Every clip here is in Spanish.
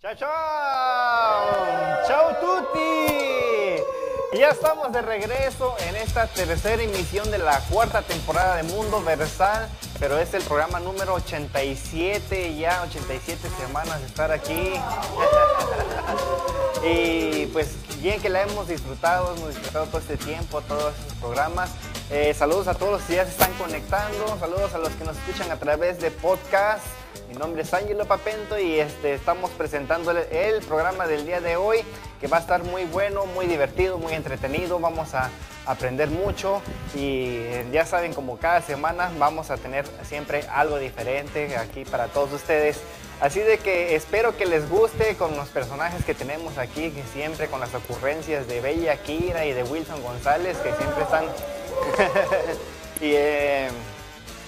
Chao, chao. Chao, Tuti. Y ya estamos de regreso en esta tercera emisión de la cuarta temporada de Mundo Versal, pero es el programa número 87, ya 87 semanas de estar aquí. y pues bien que la hemos disfrutado, hemos disfrutado todo este tiempo, todos estos programas. Eh, saludos a todos los que ya se están conectando, saludos a los que nos escuchan a través de podcast. Mi nombre es Ángelo Papento y este, estamos presentando el, programa del día de hoy que va a estar muy bueno, muy divertido, muy entretenido. Vamos a aprender mucho y ya saben, como cada semana vamos a tener siempre algo diferente aquí para todos ustedes. Así de que espero que les guste con los personajes que tenemos aquí, que siempre con las ocurrencias de Bella Kira y de Wilson González, que siempre están... y, eh,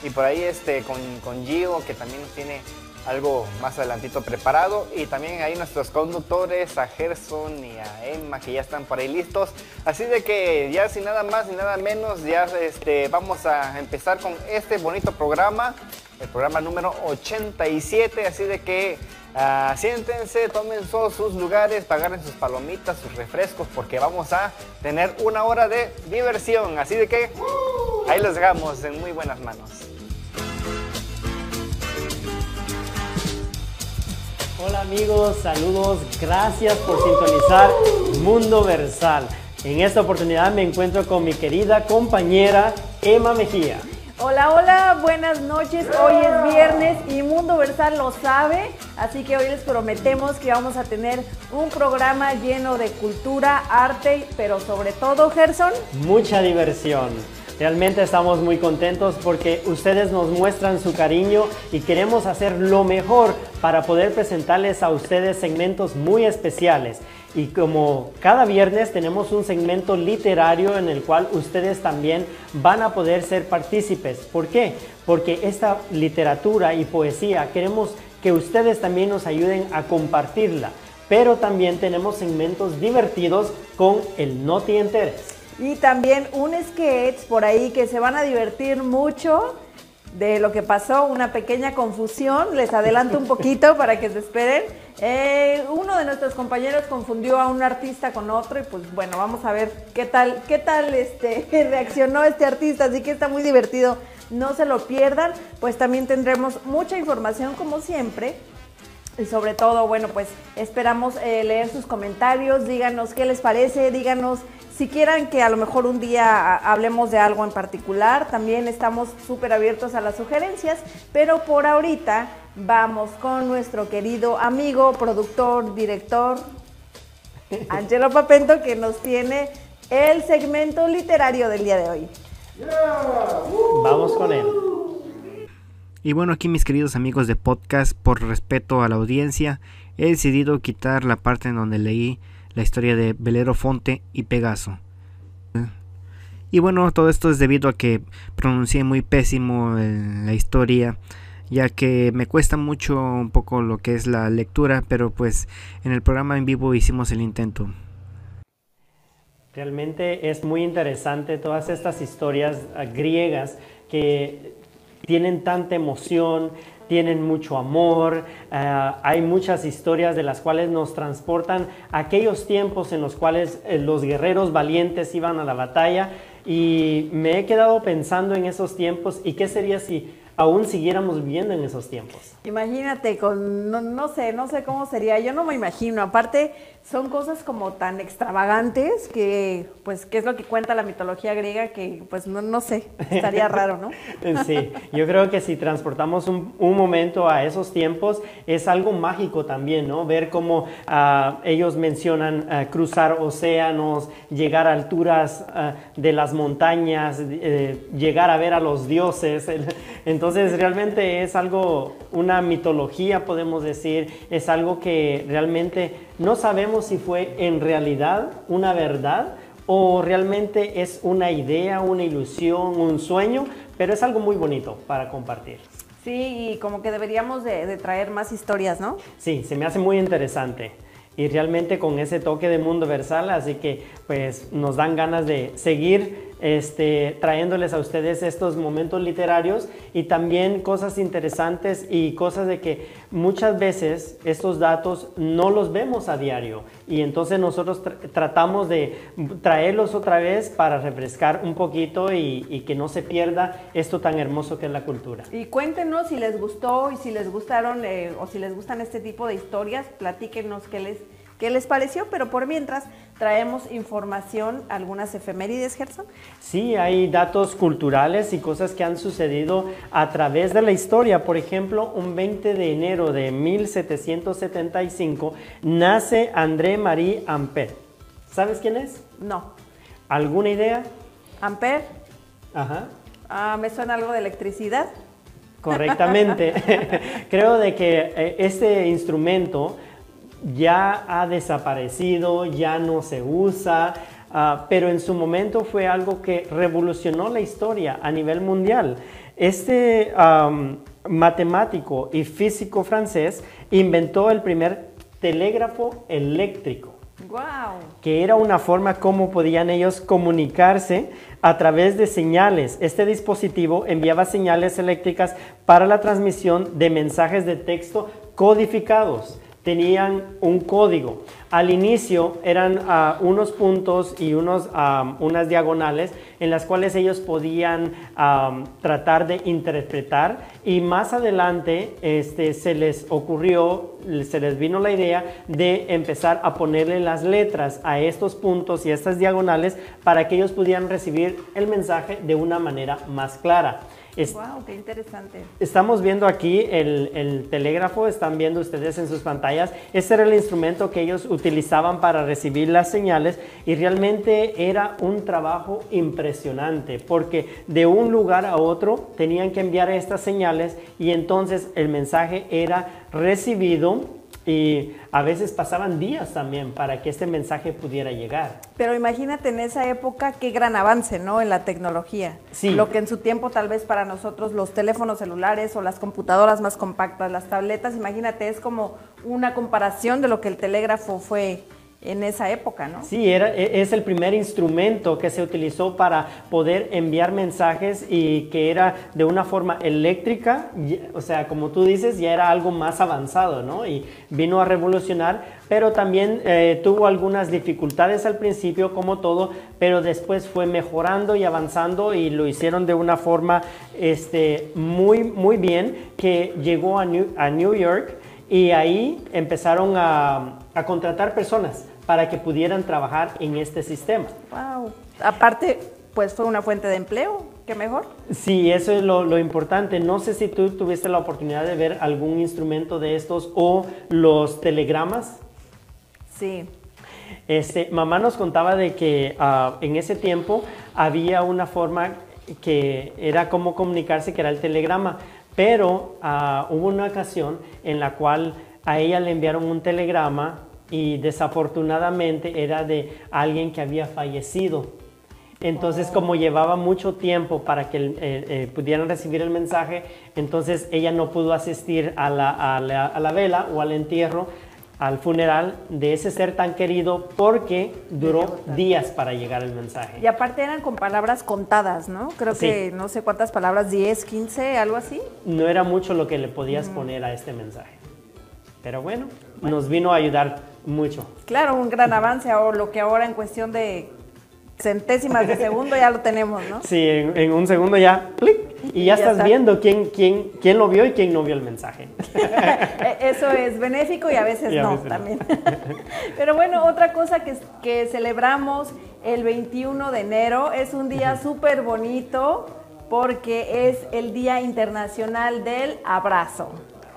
y por ahí este, con, con Gio, que también tiene algo más adelantito preparado. Y también ahí nuestros conductores, a Gerson y a Emma, que ya están por ahí listos. Así de que ya sin nada más ni nada menos, ya este, vamos a empezar con este bonito programa. El programa número 87. Así de que uh, siéntense, tomen todos sus lugares, pagaren sus palomitas, sus refrescos, porque vamos a tener una hora de diversión. Así de que ahí los dejamos en muy buenas manos. Hola amigos, saludos, gracias por sintonizar Mundo Versal. En esta oportunidad me encuentro con mi querida compañera Emma Mejía. Hola, hola, buenas noches. Hoy es viernes y Mundo Versal lo sabe, así que hoy les prometemos que vamos a tener un programa lleno de cultura, arte, pero sobre todo, Gerson, mucha diversión. Realmente estamos muy contentos porque ustedes nos muestran su cariño y queremos hacer lo mejor para poder presentarles a ustedes segmentos muy especiales. Y como cada viernes tenemos un segmento literario en el cual ustedes también van a poder ser partícipes. ¿Por qué? Porque esta literatura y poesía queremos que ustedes también nos ayuden a compartirla. Pero también tenemos segmentos divertidos con el No Te. Y también un sketch por ahí que se van a divertir mucho de lo que pasó, una pequeña confusión, les adelanto un poquito para que se esperen. Eh, uno de nuestros compañeros confundió a un artista con otro y pues bueno, vamos a ver qué tal, qué tal este, reaccionó este artista, así que está muy divertido, no se lo pierdan, pues también tendremos mucha información como siempre. Y sobre todo, bueno, pues esperamos eh, leer sus comentarios, díganos qué les parece, díganos si quieran que a lo mejor un día hablemos de algo en particular, también estamos súper abiertos a las sugerencias, pero por ahorita vamos con nuestro querido amigo, productor, director, Angelo Papento, que nos tiene el segmento literario del día de hoy. Vamos con él. Y bueno, aquí mis queridos amigos de podcast, por respeto a la audiencia, he decidido quitar la parte en donde leí la historia de Velero Fonte y Pegaso. Y bueno, todo esto es debido a que pronuncié muy pésimo la historia, ya que me cuesta mucho un poco lo que es la lectura, pero pues en el programa en vivo hicimos el intento. Realmente es muy interesante todas estas historias griegas que tienen tanta emoción, tienen mucho amor, uh, hay muchas historias de las cuales nos transportan aquellos tiempos en los cuales eh, los guerreros valientes iban a la batalla. Y me he quedado pensando en esos tiempos y qué sería si aún siguiéramos viviendo en esos tiempos. Imagínate, con, no, no, sé, no sé cómo sería, yo no me imagino, aparte son cosas como tan extravagantes que, pues, ¿qué es lo que cuenta la mitología griega? Que, pues, no, no sé, estaría raro, ¿no? sí, yo creo que si transportamos un, un, momento a esos tiempos, es algo mágico también, ¿no? Ver cómo uh, ellos mencionan uh, cruzar océanos, llegar a alturas uh, de las montañas, eh, llegar a ver a los dioses, entonces realmente es algo, una mitología, podemos decir, es algo que realmente no sabemos si fue en realidad una verdad o realmente es una idea, una ilusión, un sueño, pero es algo muy bonito para compartir. Sí, y como que deberíamos de, de traer más historias, ¿no? Sí, se me hace muy interesante y realmente con ese toque de mundo versal, así que pues nos dan ganas de seguir este, trayéndoles a ustedes estos momentos literarios y también cosas interesantes y cosas de que muchas veces estos datos no los vemos a diario y entonces nosotros tratamos de traerlos otra vez para refrescar un poquito y, que no se pierda esto tan hermoso que es la cultura. Y cuéntenos si les gustó y si les gustaron eh, o si les gustan este tipo de historias, platíquenos qué les qué les pareció, pero por mientras traemos información, algunas efemérides, Gerson. Sí, hay datos culturales y cosas que han sucedido a través de la historia. Por ejemplo, un 20 de enero de 1775 nace André Marie Ampère. ¿Sabes quién es? No. ¿Alguna idea? Ampère. Ajá. Ah, me suena algo de electricidad. Correctamente. Creo de que eh, este instrumento ya ha desaparecido, ya no se usa, ah, pero en su momento fue algo que revolucionó la historia a nivel mundial. Este matemático y físico francés inventó el primer telégrafo eléctrico. Que era una forma como podían ellos comunicarse a través de señales. Este dispositivo enviaba señales eléctricas para la transmisión de mensajes de texto codificados tenían un código. Al inicio eran ah, unos puntos y unos, ah, unas diagonales en las cuales ellos podían ah, tratar de interpretar y más adelante este, se les ocurrió, se les vino la idea de empezar a ponerle las letras a estos puntos y a estas diagonales para que ellos pudieran recibir el mensaje de una manera más clara wow, qué interesante. Estamos viendo aquí el, telégrafo, están viendo ustedes en sus pantallas. Este era el instrumento que ellos utilizaban para recibir las señales y realmente era un trabajo impresionante porque de un lugar a otro tenían que enviar estas señales y entonces el mensaje era recibido y a veces pasaban días también para que este mensaje pudiera llegar. Pero imagínate en esa época qué gran avance, ¿no? En la tecnología. Sí. Lo que en su tiempo tal vez para nosotros los teléfonos celulares o las computadoras más compactas, las tabletas, imagínate, es como una comparación de lo que el telégrafo fue en esa época, ¿no? Sí, era, e, es el primer instrumento que se utilizó para poder enviar mensajes y que era de una forma eléctrica, o sea, como tú dices, ya era algo más avanzado, ¿no? Y vino a revolucionar, pero también eh, tuvo algunas dificultades al principio, como todo, pero después fue mejorando y avanzando y lo hicieron de una forma este, muy, muy bien, que llegó a New, a New York y ahí empezaron a, a contratar personas para que pudieran trabajar en este sistema. Wow. Aparte, pues fue una fuente de empleo, qué mejor. Sí, eso es lo, importante. No sé si tú tuviste la oportunidad de ver algún instrumento de estos o los telegramas. Sí. Este, mamá nos contaba de que ah, en ese tiempo había una forma que era como comunicarse, que era el telegrama, pero ah, hubo una ocasión en la cual a ella le enviaron un telegrama y desafortunadamente era de alguien que había fallecido. Entonces, como llevaba mucho tiempo para que eh, eh, pudieran recibir el mensaje, entonces ella no pudo asistir a la, a, la, vela o al entierro, al funeral de ese ser tan querido porque duró días para llegar el mensaje. Y aparte eran con palabras contadas, ¿no? Creo que no sé cuántas palabras, 10, 15, algo así. No era mucho lo que le podías poner a este mensaje. Pero bueno, nos vino a ayudar mucho. Claro, un gran avance o lo que ahora en cuestión de centésimas de segundo ya lo tenemos, ¿no? Sí, en, un segundo ya, clic, y ya, estás viendo quién, quién, quién lo vio y quién no vio el mensaje. E, eso es benéfico y a veces no también. Pero bueno, otra cosa que, que celebramos el 21 de enero es un día súper bonito porque es el Día Internacional del Abrazo.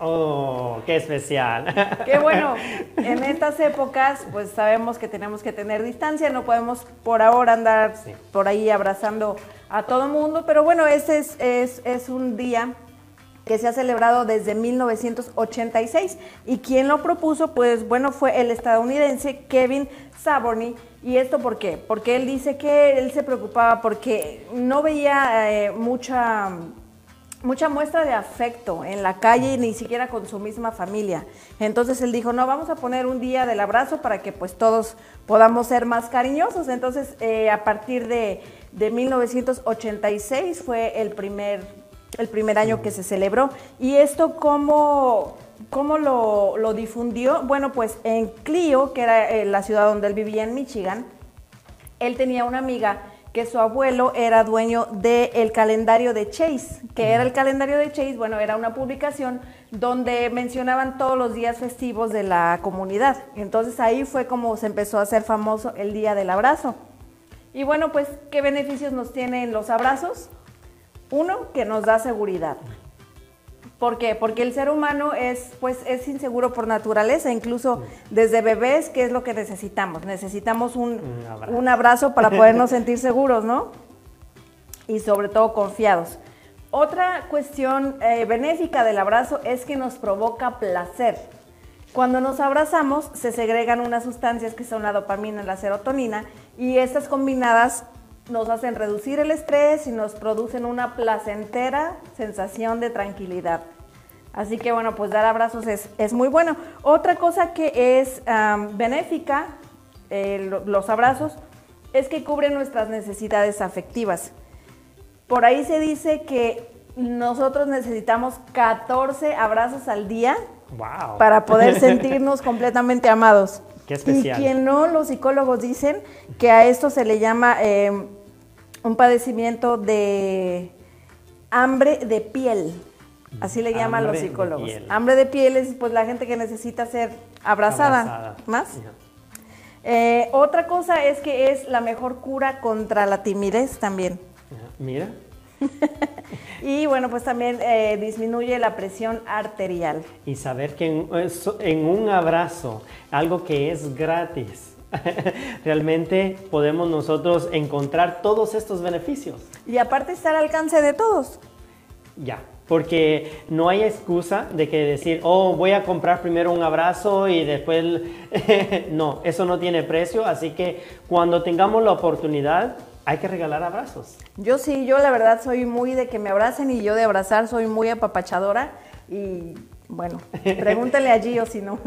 Oh, qué especial. Qué bueno. En estas épocas, pues sabemos que tenemos que tener distancia, no podemos por ahora andar por ahí abrazando a todo mundo, pero bueno, este es, es, es un día que se ha celebrado desde 1986 y quien lo propuso, pues bueno, fue el estadounidense Kevin Saborny. ¿Y esto por qué? Porque él dice que él se preocupaba porque no veía eh, mucha mucha muestra de afecto en la calle, ni siquiera con su misma familia. Entonces él dijo, no, vamos a poner un día del abrazo para que pues todos podamos ser más cariñosos. Entonces eh, a partir de, de 1986 fue el primer, el primer año que se celebró. ¿Y esto cómo, cómo lo, lo difundió? Bueno, pues en Clio, que era eh, la ciudad donde él vivía en Michigan, él tenía una amiga que su abuelo era dueño del calendario de Chase, que era el calendario de Chase, bueno, era una publicación donde mencionaban todos los días festivos de la comunidad. Entonces ahí fue como se empezó a hacer famoso el Día del Abrazo. Y bueno, pues, ¿qué beneficios nos tienen los abrazos? Uno, que nos da seguridad. ¿Por qué? Porque el ser humano es, pues, es inseguro por naturaleza, incluso desde bebés, ¿qué es lo que necesitamos? Necesitamos un, Un abrazo. un abrazo para podernos sentir seguros, ¿no? Y sobre todo confiados. Otra cuestión eh, benéfica del abrazo es que nos provoca placer. Cuando nos abrazamos se segregan unas sustancias que son la dopamina y la serotonina y estas combinadas nos hacen reducir el estrés y nos producen una placentera sensación de tranquilidad. Así que bueno, pues dar abrazos es, es muy bueno. Otra cosa que es benéfica, eh, lo- los abrazos, es que cubren nuestras necesidades afectivas. Por ahí se dice que nosotros necesitamos 14 abrazos al día Wow. para poder sentirnos completamente amados. Qué especial. Y quien no, los psicólogos dicen que a esto se le llama eh, un padecimiento de hambre de piel. Así le llaman los Hambre psicólogos. Hambre de piel es pues la gente que necesita ser abrazada. Abrazada. ¿Más? Eh, otra cosa es que es la mejor cura contra la timidez también. Mira, Y bueno, pues también eh, disminuye la presión arterial. y saber que en, en un abrazo, algo que es gratis, realmente podemos nosotros encontrar todos estos beneficios. Y aparte está al alcance de todos. Ya, porque no hay excusa de que decir, oh, voy a comprar primero un abrazo y después... no, eso no tiene precio, así que cuando tengamos la oportunidad, hay que regalar abrazos. Yo sí, yo la verdad soy muy de que me abracen y yo de abrazar soy muy apapachadora y bueno, pregúntale a Gio si no.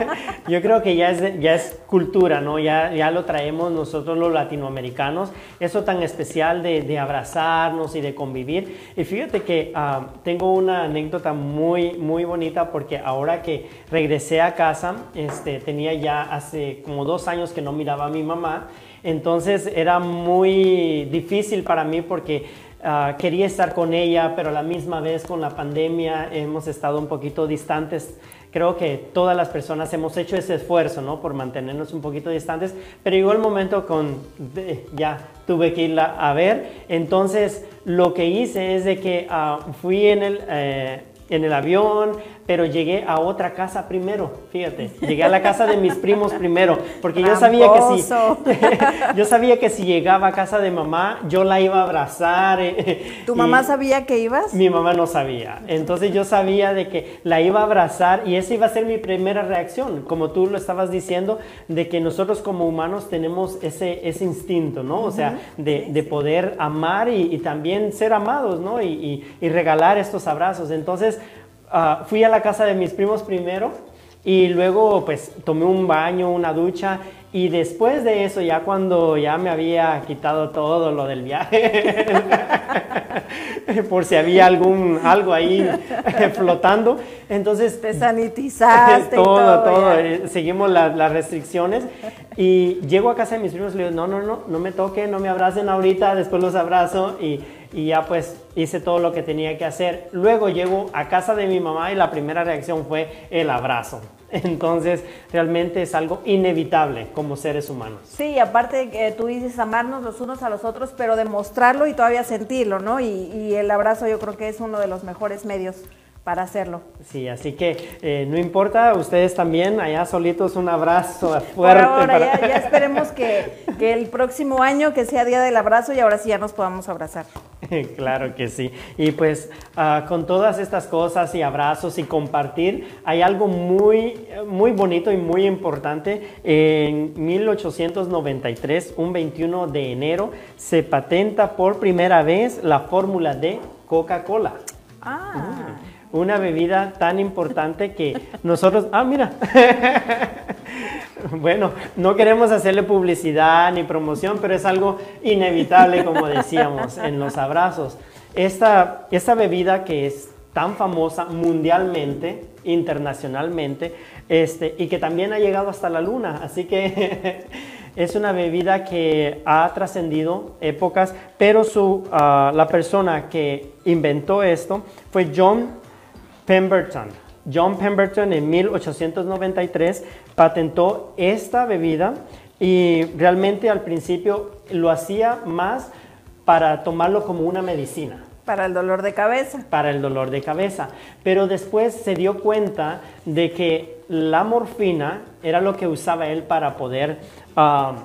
Yo creo que ya es, ya es cultura, ¿no? Ya, ya lo traemos nosotros los latinoamericanos, eso tan especial de, de abrazarnos y de convivir. Y fíjate que ah, tengo una anécdota muy, muy bonita porque ahora que regresé a casa, este, tenía ya hace como dos años que no miraba a mi mamá, entonces era muy difícil para mí porque Ah, quería estar con ella, pero a la misma vez con la pandemia hemos estado un poquito distantes. Creo que todas las personas hemos hecho ese esfuerzo, ¿no? Por mantenernos un poquito distantes, pero llegó el momento con, de- ya tuve que irla a ver. Entonces, lo que hice es de que ah, fui en el, eh, en el avión, pero llegué a otra casa primero, fíjate. Llegué a la casa de mis primos primero, porque yo sabía que si, yo sabía que si llegaba a casa de mamá, yo la iba a abrazar. eh, ¿Tu mamá sabía que ibas? Mi mamá no sabía. Entonces yo sabía de que la iba a abrazar y esa iba a ser mi primera reacción, como tú lo estabas diciendo, de que nosotros como humanos tenemos ese, ese instinto, ¿no? O sea, de, de poder amar y, y también ser amados, ¿no? Y, y- y regalar estos abrazos. Entonces ah, fui a la casa de mis primos primero y luego pues tomé un baño, una ducha y después de eso ya cuando ya me había quitado todo lo del viaje, por si había algún algo ahí flotando, entonces Te sanitizaste y todo, todo, ya. eh, seguimos la- las restricciones y llego a casa de mis primos y le digo, no, no, no, no me toquen, no me abracen ahorita, después los abrazo y, y ya pues hice todo lo que tenía que hacer. Luego llego a casa de mi mamá y la primera reacción fue el abrazo. Entonces realmente es algo inevitable como seres humanos. Sí, aparte que tú dices amarnos los unos a los otros, pero demostrarlo y todavía sentirlo, ¿no? Y, y el abrazo yo creo que es uno de los mejores medios para hacerlo. Sí, así que eh, no importa, ustedes también allá solitos un abrazo Por fuerte. ahora para- ya, ya esperemos que, que el próximo año que sea Día del Abrazo y ahora sí ya nos podamos abrazar. Claro que sí. Y pues ah, con todas estas cosas y abrazos y compartir, hay algo muy, muy bonito y muy importante. En 1893, un 21 de enero, se patenta por primera vez la fórmula de Coca-Cola. Ah, Una bebida tan importante que nosotros... Ah, mira. Bueno, no queremos hacerle publicidad ni promoción, pero es algo inevitable, como decíamos, en los abrazos. Esta, esta bebida que es tan famosa mundialmente, internacionalmente, este, y que también ha llegado hasta la luna. Así que es una bebida que ha trascendido épocas, pero su, ah, la persona que inventó esto fue John Pemberton. John Pemberton en 1893 patentó esta bebida y realmente al principio lo hacía más para tomarlo como una medicina. Para el dolor de cabeza. Para el dolor de cabeza. Pero después se dio cuenta de que la morfina era lo que usaba él para poder ah,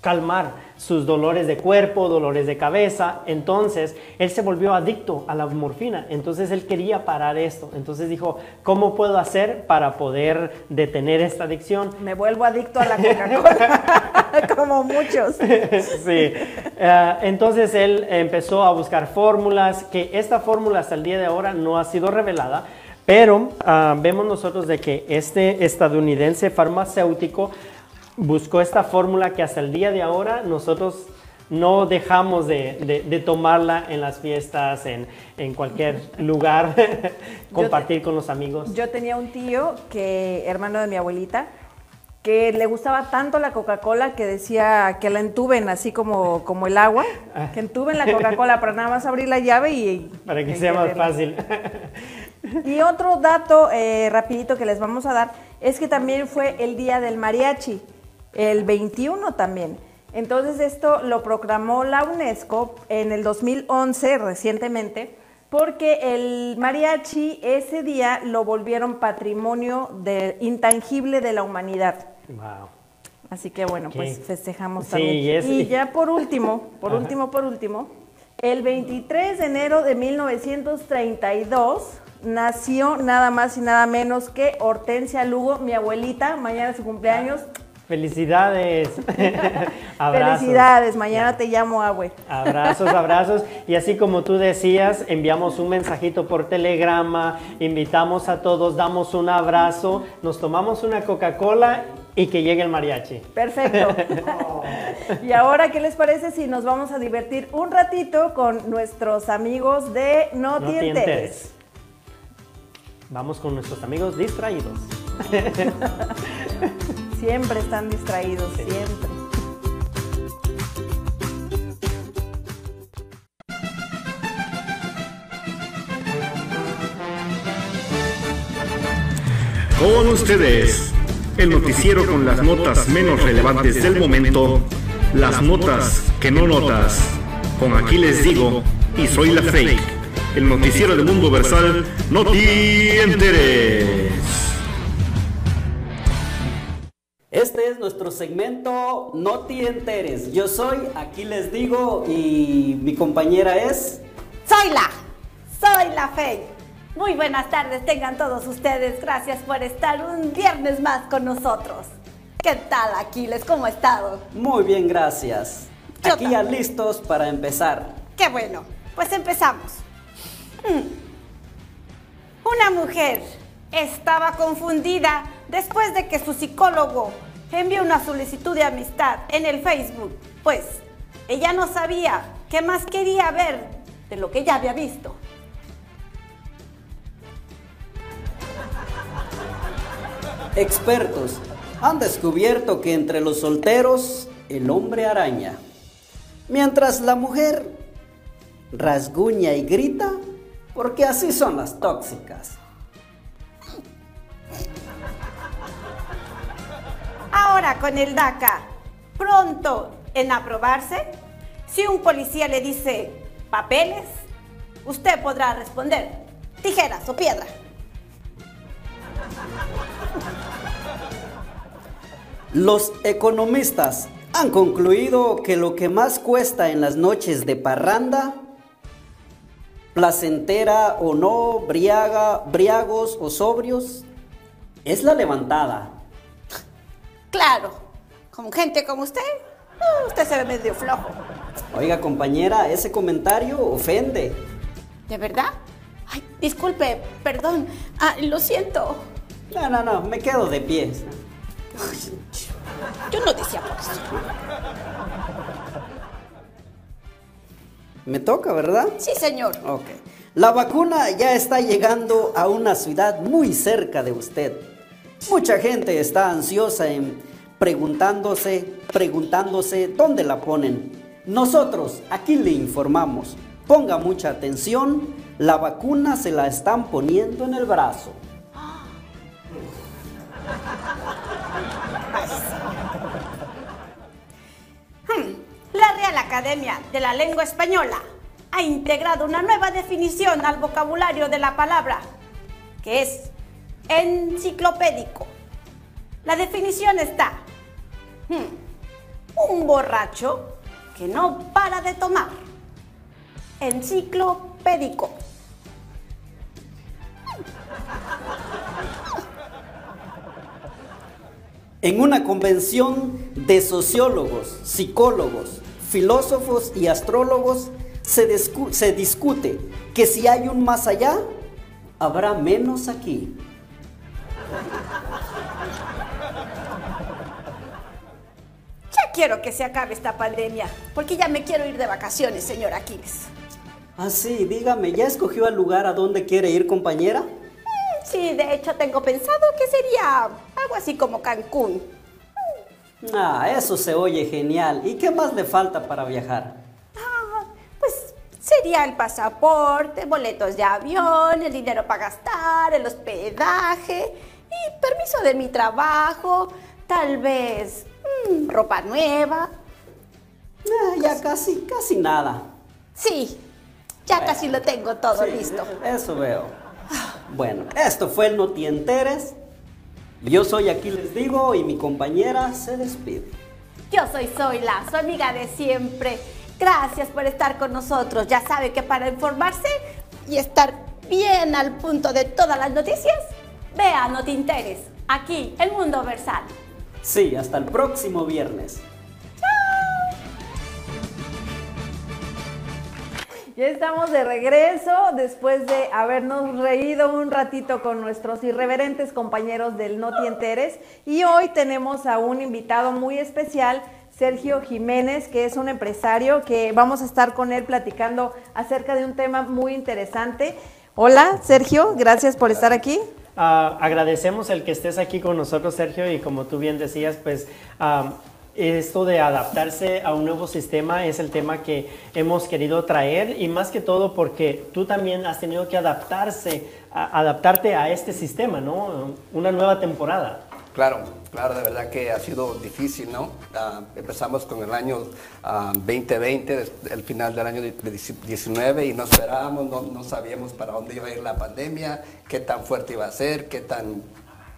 calmar sus dolores de cuerpo, dolores de cabeza. Entonces, él se volvió adicto a la morfina. Entonces, él quería parar esto. Entonces dijo, ¿cómo puedo hacer para poder detener esta adicción? Me vuelvo adicto a la Coca-Cola, como muchos. sí. Eh, entonces, él empezó a buscar fórmulas, que esta fórmula hasta el día de ahora no ha sido revelada. Pero ah, vemos nosotros de que este estadounidense farmacéutico buscó esta fórmula que hasta el día de ahora nosotros no dejamos de, tomarla en las fiestas, en, cualquier lugar, compartir con los amigos. Yo tenía un tío que, hermano de mi abuelita, que le gustaba tanto la Coca-Cola que decía que la entuben así como, como el agua, ah. que entuben la Coca-Cola para nada más abrir la llave y... Para que sea más fácil. Y otro dato eh, rapidito que les vamos a dar es que también fue el día del mariachi el 21 también. Entonces esto lo proclamó la UNESCO en el 2011 recientemente porque el mariachi ese día lo volvieron patrimonio de, intangible de la humanidad. Wow. Así que bueno, pues festejamos también. Y ya por último, por último, por último, el 23 de enero de 1932 nació nada más y nada menos que Hortensia Lugo, mi abuelita, mañana es su cumpleaños. Felicidades. abrazos. Felicidades, mañana te llamo Abue. Abrazos, abrazos. Y así como tú decías, enviamos un mensajito por telegrama, invitamos a todos, damos un abrazo, nos tomamos una Coca-Cola y que llegue el mariachi. Perfecto. y ahora, ¿qué les parece si nos vamos a divertir un ratito con nuestros amigos de No, no Vamos con nuestros amigos distraídos. Siempre están distraídos, siempre. Con ustedes, el noticiero con las notas menos relevantes del momento, las notas que no notas. Con aquí les digo, y soy la fake, el noticiero del mundo versal, no te enteres. Este es nuestro segmento No te enteres. Yo soy, aquí les digo, y mi compañera es... Soy la, soy la. Muy buenas tardes tengan todos ustedes. Gracias por estar un viernes más con nosotros. ¿Qué tal, Aquiles? ¿Cómo ha estado? Muy bien, gracias. aquí ya listos para empezar. Qué bueno. Pues empezamos. Mm. Una mujer estaba confundida después de que su psicólogo envió una solicitud de amistad en el Facebook, pues ella no sabía qué más quería ver de lo que ya había visto. Expertos han descubierto que entre los solteros el hombre araña, mientras la mujer rasguña y grita, porque así son las tóxicas. Con el DACA, pronto en aprobarse, si un policía le dice papeles, usted podrá responder tijeras o piedra. Los economistas han concluido que lo que más cuesta en las noches de parranda, placentera o no, briaga, briagos o sobrios, es la levantada. Claro, con gente como usted, uh, usted se ve medio flojo. Oiga, compañera, ese comentario ofende. ¿De verdad? Ay, disculpe, perdón. Ah, lo siento. No, no, no, me quedo de pie. Yo no decía por eso. Me toca, ¿verdad? Sí, señor. Ok. La vacuna ya está llegando a una ciudad muy cerca de usted. Mucha gente está ansiosa en preguntándose, preguntándose dónde la ponen. Nosotros aquí le informamos. Ponga mucha atención, la vacuna se la están poniendo en el brazo. Hmm, La Real Academia de la Lengua Española ha integrado una nueva definición al vocabulario de la palabra, que es enciclopédico. La definición está, hmm, un borracho que no para de tomar. Enciclopédico. En una convención de sociólogos, psicólogos, filósofos y astrólogos se, discu- se discute que si hay un más allá, habrá menos aquí. Quiero que se acabe esta pandemia, porque ya me quiero ir de vacaciones, señor Aquiles. Ah, sí, dígame, ¿ya escogió el lugar a donde quiere ir, compañera? Sí, de hecho tengo pensado que sería algo así como Cancún. Ah, eso se oye genial. ¿Y qué más le falta para viajar? Ah, pues sería el pasaporte, boletos de avión, el dinero para gastar, el hospedaje y permiso de mi trabajo, tal vez mm, ropa nueva. Ah, ya casi, casi nada. Sí, ya casi lo tengo todo Sí, listo. Eso veo. Bueno, esto fue el No Te Enteres. Yo soy aquí les digo y mi compañera se despide. Yo soy Zoila, su amiga de siempre. Gracias por estar con nosotros. Ya sabe que para informarse y estar bien al punto de todas las noticias, vea No Te Interes, aquí, El Mundo Versal. Sí, hasta el próximo viernes. Ya estamos de regreso después de habernos reído un ratito con nuestros irreverentes compañeros del No Te Enteres. Y hoy tenemos a un invitado muy especial, Sergio Jiménez, que es un empresario que vamos a estar con él platicando acerca de un tema muy interesante. Hola, Sergio, gracias por estar aquí. Ah, agradecemos el que estés aquí con nosotros, Sergio, y como tú bien decías, pues ah, esto de adaptarse a un nuevo sistema es el tema que hemos querido traer y más que todo porque tú también has tenido que adaptarse, adaptarte a este sistema, ¿no? Una nueva temporada. Claro, claro, de verdad que ha sido difícil, ¿no? Ah, empezamos con el año ah, 2020, des- el final del año 19 y no esperábamos, no, sabíamos para dónde iba a ir la pandemia, qué tan fuerte iba a ser, qué tan...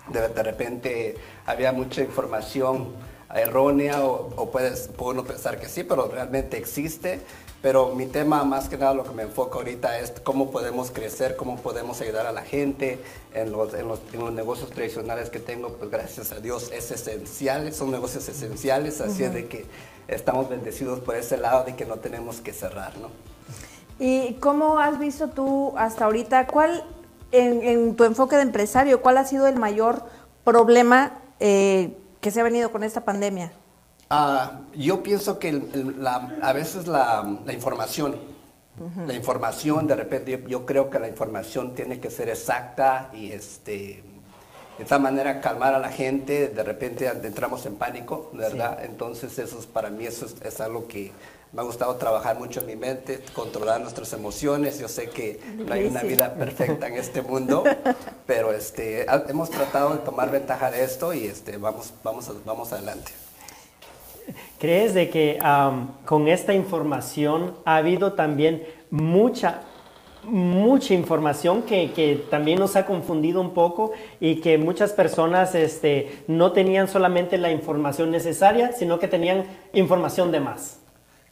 De, repente había mucha información errónea o, o puedes, puede uno pensar que sí, pero realmente existe. Pero mi tema más que nada lo que me enfoca ahorita es cómo podemos crecer, cómo podemos ayudar a la gente en los, en los, en los negocios tradicionales que tengo, pues gracias a Dios es esencial, son negocios esenciales, así es de que estamos bendecidos por ese lado de que no tenemos que cerrar, ¿no? ¿Y cómo has visto tú hasta ahorita, cuál, en, en tu enfoque de empresario, cuál ha sido el mayor problema eh, que se ha venido con esta pandemia? Ah, yo pienso que el- el- la- a veces la, la información, la información, de repente yo, yo creo que la información tiene que ser exacta y este, de esta manera calmar a la gente, de repente entramos en pánico, ¿verdad? Entonces eso es, para mí eso es, es algo que me ha gustado trabajar mucho en mi mente, controlar nuestras emociones. Yo sé que no hay una vida perfecta en este mundo, pero este, hemos tratado de tomar ventaja de esto y este, vamos, vamos, vamos adelante. ¿Crees de que am, con esta información ha habido también mucha, mucha información que, que también nos ha confundido un poco y que muchas personas este, no tenían solamente la información necesaria, sino que tenían información de más?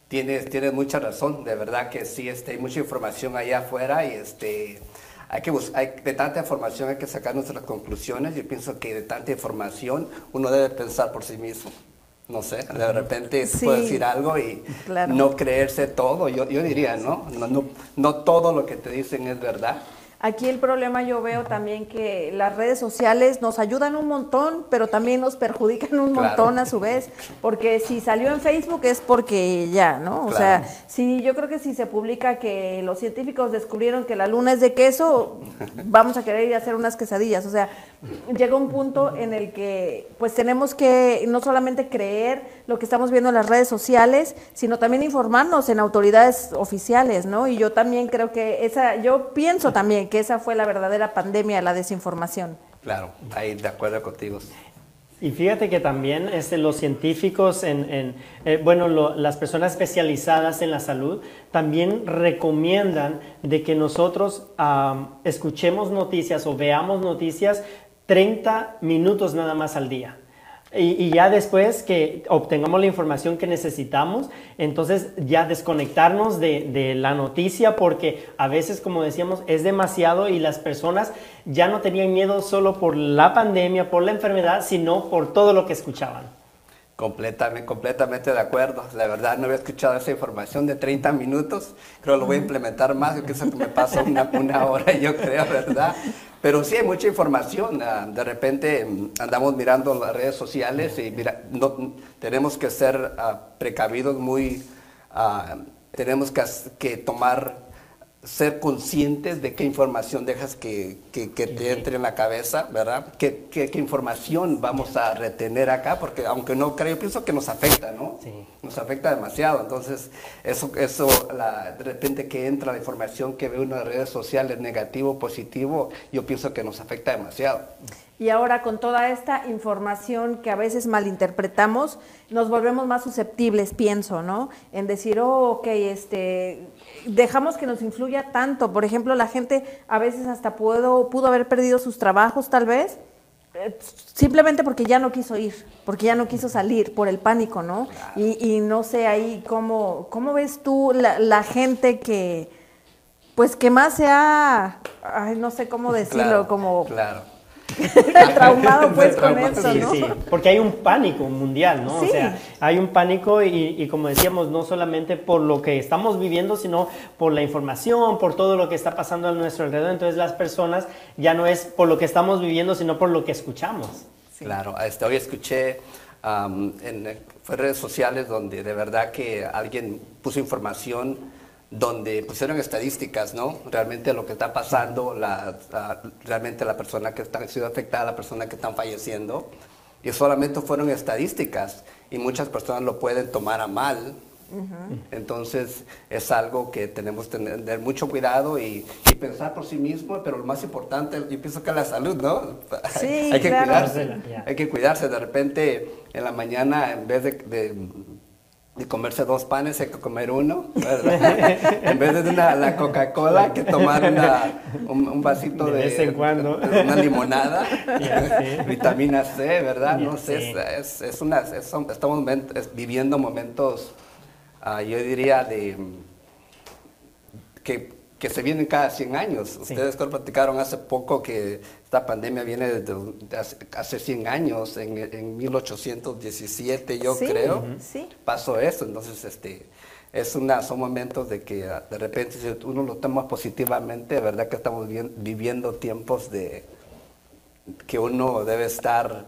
Tienes, tienes mucha razón, de verdad que sí, este, hay mucha información allá afuera y este, hay que hay, de tanta información hay que sacar nuestras conclusiones. Yo pienso que de tanta información uno debe pensar por sí mismo. No sé, de repente Sí, puede decir algo y claro. no creerse todo. Yo, yo diría, ¿no? No, no, no todo lo que te dicen es verdad. Aquí el problema yo veo también que las redes sociales nos ayudan un montón, pero también nos perjudican un Claro. montón a su vez, porque si salió en Facebook es porque ya, ¿no? O Claro. sea, si yo creo que si se publica que los científicos descubrieron que la luna es de queso, vamos a querer ir a hacer unas quesadillas. O sea, llega un punto en el que pues tenemos que no solamente creer lo que estamos viendo en las redes sociales, sino también informarnos en autoridades oficiales, ¿no? Y yo también creo que esa, yo pienso también que esa fue la verdadera pandemia, la desinformación. Claro, ahí de acuerdo contigo. Y fíjate que también este, los científicos, en, en, eh, bueno, lo- las personas especializadas en la salud, también recomiendan de que nosotros am, escuchemos noticias o veamos noticias 30 minutos nada más al día. Y, y ya después que obtengamos la información que necesitamos, entonces ya desconectarnos de, de la noticia porque a veces, como decíamos, es demasiado y las personas ya no tenían miedo solo por la pandemia, por la enfermedad, sino por todo lo que escuchaban. Completamente, completamente de acuerdo. La verdad no había escuchado esa información de 30 minutos. Creo que lo voy a implementar más. Yo que me pasa una, una hora, yo creo, ¿verdad? Pero sí hay mucha información. ah, De repente mm, andamos mirando las redes sociales y mira, no, tenemos que ser ah, precavidos, muy, ah, tenemos que tomar ser conscientes de qué información dejas que, que- que te entre en la cabeza, ¿verdad? ¿Qué, qué, qué información vamos a retener acá? Porque aunque no creo, yo pienso que nos afecta, ¿no? Sí. Nos afecta demasiado. Entonces, eso, eso la- de repente que entra la información que ve uno en las redes sociales, negativo, positivo, yo pienso que nos afecta demasiado. Y ahora con toda esta información que a veces malinterpretamos, nos volvemos más susceptibles, pienso, ¿no? En decir, oh, ok, este, dejamos que nos influya tanto. Por ejemplo, la gente a veces hasta pudo, pudo haber perdido sus trabajos, tal vez, eh, simplemente porque ya no quiso ir, porque ya no quiso salir, por el pánico, ¿no? Y, y no sé ahí cómo, cómo ves tú la, la gente que, pues que más se ha, ay, no sé cómo decirlo, Claro, como Claro. traumado pues con Traumado, eso, Sí, ¿no? sí, porque hay un pánico mundial, ¿no? Sí. O sea, hay un pánico y, y como decíamos, no solamente por lo que estamos viviendo, sino por la información, por todo lo que está pasando a nuestro alrededor. Entonces las personas ya no es por lo que estamos viviendo, sino por lo que escuchamos. Claro, este, hoy escuché am, en fue redes sociales donde de verdad que alguien puso información donde pusieron estadísticas, ¿no? Realmente lo que está pasando, la, la- realmente la persona que está ha sido afectada, la persona que están falleciendo, y solamente fueron estadísticas y muchas personas lo pueden tomar a mal. Entonces es algo que tenemos que tener mucho cuidado y, y pensar por sí mismo, pero lo más importante, yo pienso que es la salud, ¿no? Sí, Hay que claro. cuidarse. Hay que cuidarse. De repente, en la mañana, en vez de, de- de comerse dos panes, hay que comer uno, ¿verdad? en vez de una, la Coca-Cola, hay que tomar una- un, un vasito De de, vez en cuando. una limonada, sí. vitamina C, ¿verdad? No sé, sí. es, es una, es- estamos viviendo momentos, ah, yo diría, de que, que se vienen cada 100 años. Ustedes platicaron hace poco que esta pandemia viene desde de hace, hace 100 años, en, en 1817 yo Sí, creo, sí. pasó eso. Entonces, este, es una, son momentos de que ah, de repente si uno lo toma positivamente, de verdad que estamos bien- viviendo tiempos de que uno debe estar,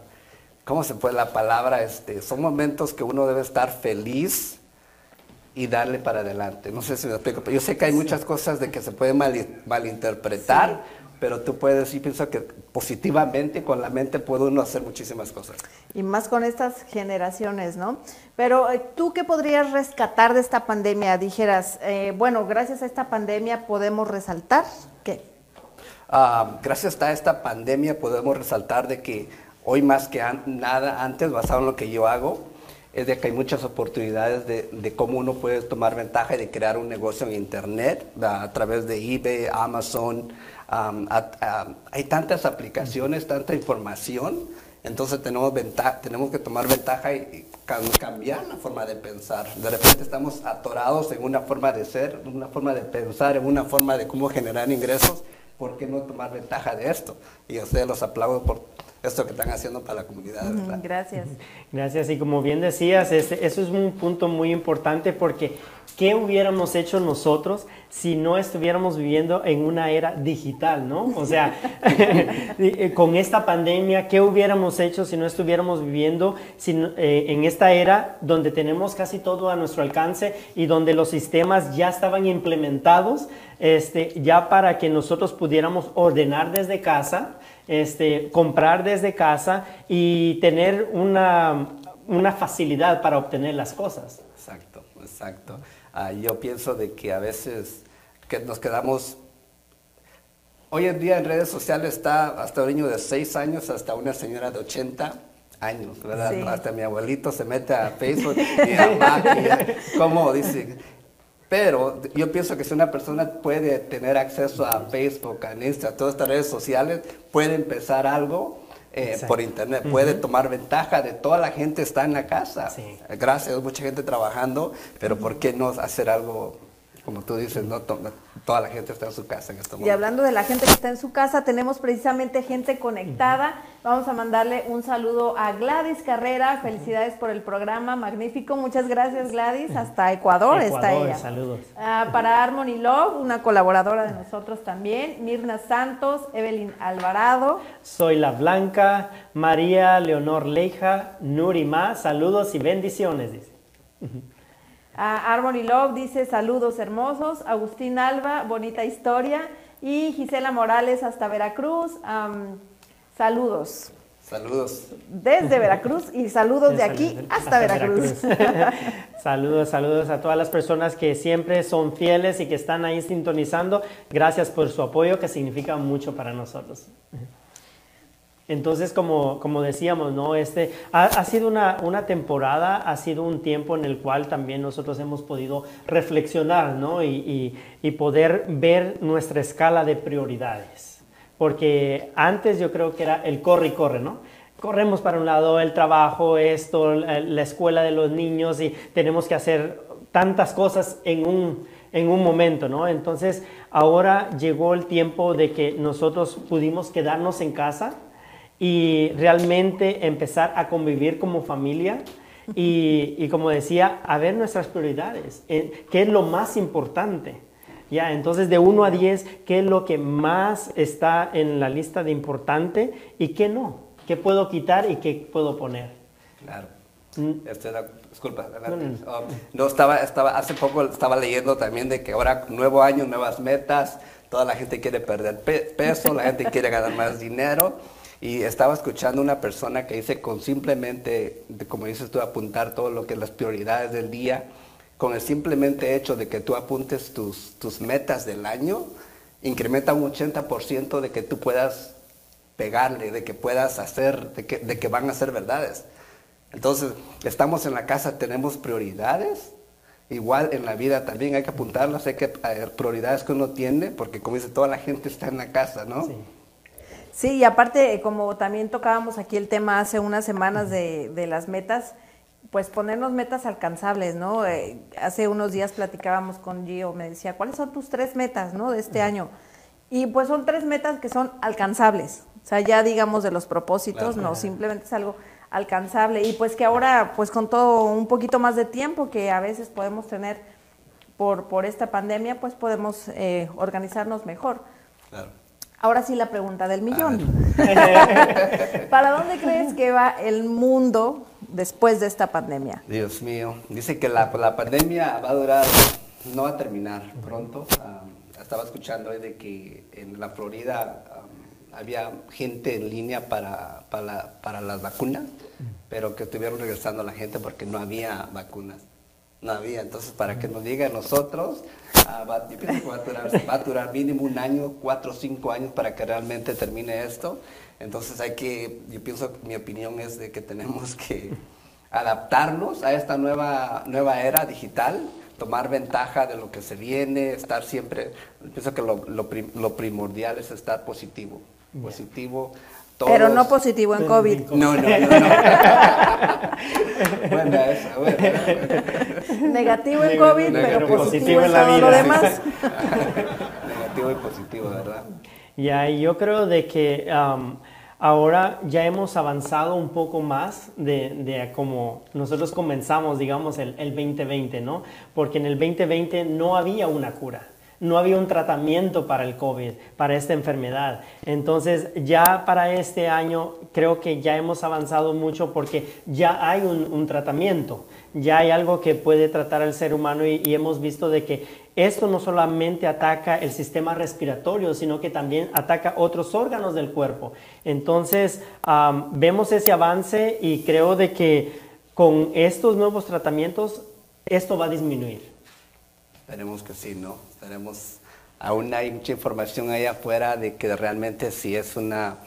¿cómo se puede la palabra? Este, son momentos que uno debe estar feliz y darle para adelante. No sé si me explico, pero yo sé que hay muchas cosas de que se pueden mal- malinterpretar, pero tú puedes, sí pienso que positivamente con la mente puede uno hacer muchísimas cosas. Y más con estas generaciones, ¿no? Pero eh, tú qué podrías rescatar de esta pandemia? Dijeras, eh, bueno, gracias a esta pandemia podemos resaltar qué. Ah, gracias a esta pandemia podemos resaltar de que hoy más que an- nada antes, basado en lo que yo hago, es de que hay muchas oportunidades de, de cómo uno puede tomar ventaja de crear un negocio en Internet a través de eBay, Amazon. Am, a- a- hay tantas aplicaciones, tanta información, entonces tenemos, venta- tenemos que tomar ventaja y, y cam- cambiar la forma de pensar. De repente estamos atorados en una forma de ser, en una forma de pensar, en una forma de cómo generar ingresos. ¿Por qué no tomar ventaja de esto? Y a ustedes los aplaudo por esto que están haciendo para la comunidad. Gracias. Gracias. Y como bien decías, ese- eso es un punto muy importante porque ¿qué hubiéramos hecho nosotros si no estuviéramos viviendo en una era digital, ¿no? O sea, eh, con esta pandemia, ¿qué hubiéramos hecho si no estuviéramos viviendo eh, en esta era donde tenemos casi todo a nuestro alcance y donde los sistemas ya estaban implementados, este, ya para que nosotros pudiéramos ordenar desde casa, este, comprar desde casa y tener una facilidad para obtener las cosas. Exacto, exacto. Ah, yo pienso de que a veces que nos quedamos... Hoy en día en redes sociales está hasta un niño de 6 años hasta una señora de 80 años, ¿verdad? Hasta mi abuelito se mete a Facebook y a ¿cómo dice? Pero yo pienso que si una persona puede tener acceso a Facebook, a Instagram, a todas estas redes sociales, puede empezar algo eh, por internet, puede tomar ventaja de toda la gente está en la casa. Gracias, mucha gente trabajando, pero ¿por qué no hacer algo como tú dices, no toda la gente está en su casa en este momento. Y hablando de la gente que está en su casa, tenemos precisamente gente conectada. Vamos a mandarle un saludo a Gladys Carrera. Felicidades por el programa, magnífico. Muchas gracias Gladys. Hasta Ecuador, está ella. Saludos. Ah, para Harmony Love, una colaboradora de nosotros también. Mirna Santos, Evelyn Alvarado. Soy La Blanca, María Leonor Leija, Nurima. Saludos y bendiciones, dice. A Armory Love dice saludos hermosos. Agustín Alba, bonita historia. Y Gisela Morales hasta Veracruz. saludos. Saludos. Desde Veracruz y saludos de aquí hasta, Veracruz. saludos, saludos a todas las personas que siempre son fieles y que están ahí sintonizando. Gracias por su apoyo que significa mucho para nosotros. Entonces, como, como decíamos, ¿no? Este, ha, sido una, una, temporada, ha sido un tiempo en el cual también nosotros hemos podido reflexionar ¿no? y, y, poder ver nuestra escala de prioridades. Porque antes yo creo que era el corre y corre, ¿no? Corremos para un lado, el trabajo, esto, la escuela de los niños y tenemos que hacer tantas cosas en un, en un momento, ¿no? Entonces, ahora llegó el tiempo de que nosotros pudimos quedarnos en casa y realmente empezar a convivir como familia y, como decía, a ver nuestras prioridades, eh, qué es lo más importante. Ya, entonces de 1 a 10, ¿qué es lo que más está en la lista de importante y qué no? ¿Qué puedo quitar y qué puedo poner? Claro. Mm. disculpa, oh, no, estaba, estaba, hace poco estaba leyendo también de que ahora nuevo año, nuevas metas, toda la gente quiere perder peso, la gente quiere ganar más dinero. Y estaba escuchando una persona que dice con simplemente, como dices tú, apuntar todo lo que las prioridades del día, con el simplemente hecho de que tú apuntes tus, tus metas del año, incrementa un 80% de que tú puedas pegarle, de que puedas hacer, de que, de que van a ser verdades. Entonces, estamos en la casa, tenemos prioridades. Igual en la vida también hay que apuntarlas, hay que eh, prioridades que uno tiene, porque como dice, toda la gente está en la casa, ¿no? Sí. Sí, y aparte, como también tocábamos aquí el tema hace unas semanas de, de las metas, pues ponernos metas alcanzables, ¿no? Eh, hace unos días platicábamos con Gio, me decía, ¿cuáles son tus tres metas, ¿no? De este año. Y pues son tres metas que son alcanzables. O sea, ya digamos de los propósitos, no, simplemente es algo alcanzable. Y pues que ahora, pues con todo un poquito más de tiempo que a veces podemos tener por, por esta pandemia, pues podemos eh, organizarnos mejor. Claro. Ahora sí la pregunta del millón. ¿Para dónde crees que va el mundo después de esta pandemia? Dios mío, dice que la, la pandemia va a durar, no va a terminar pronto. estaba escuchando hoy de que en la Florida había gente en línea para, para, para las vacunas, pero que estuvieron regresando la gente porque no había vacunas. No había, entonces para que nos diga nosotros, Ah, va, a durar, mínimo un año, cuatro o cinco años para que realmente termine esto. Entonces hay que, yo pienso, mi opinión es de que tenemos que adaptarnos a esta nueva, nueva era digital, tomar ventaja de lo que se viene, estar siempre, pienso que lo, lo, primordial es estar positivo, positivo. Pero no positivo en COVID. No, no, no. no. buena esa, Negativo en COVID, pero positivo, en, todo lo demás. Negativo y positivo, ¿verdad? Ya, yo creo de que um, ahora ya hemos avanzado un poco más de, de como nosotros comenzamos, digamos, el, el 2020, ¿no? Porque en el 2020 no había una cura no había un tratamiento para el COVID, para esta enfermedad. Entonces ya para este año creo que ya hemos avanzado mucho porque ya hay un, tratamiento, ya hay algo que puede tratar al ser humano y, hemos visto de que esto no solamente ataca el sistema respiratorio, sino que también ataca otros órganos del cuerpo. Entonces vemos ese avance y creo de que con estos nuevos tratamientos esto va a disminuir. Esperemos que sí, ¿no? Esperemos. Aún hay mucha información allá afuera de que realmente si es una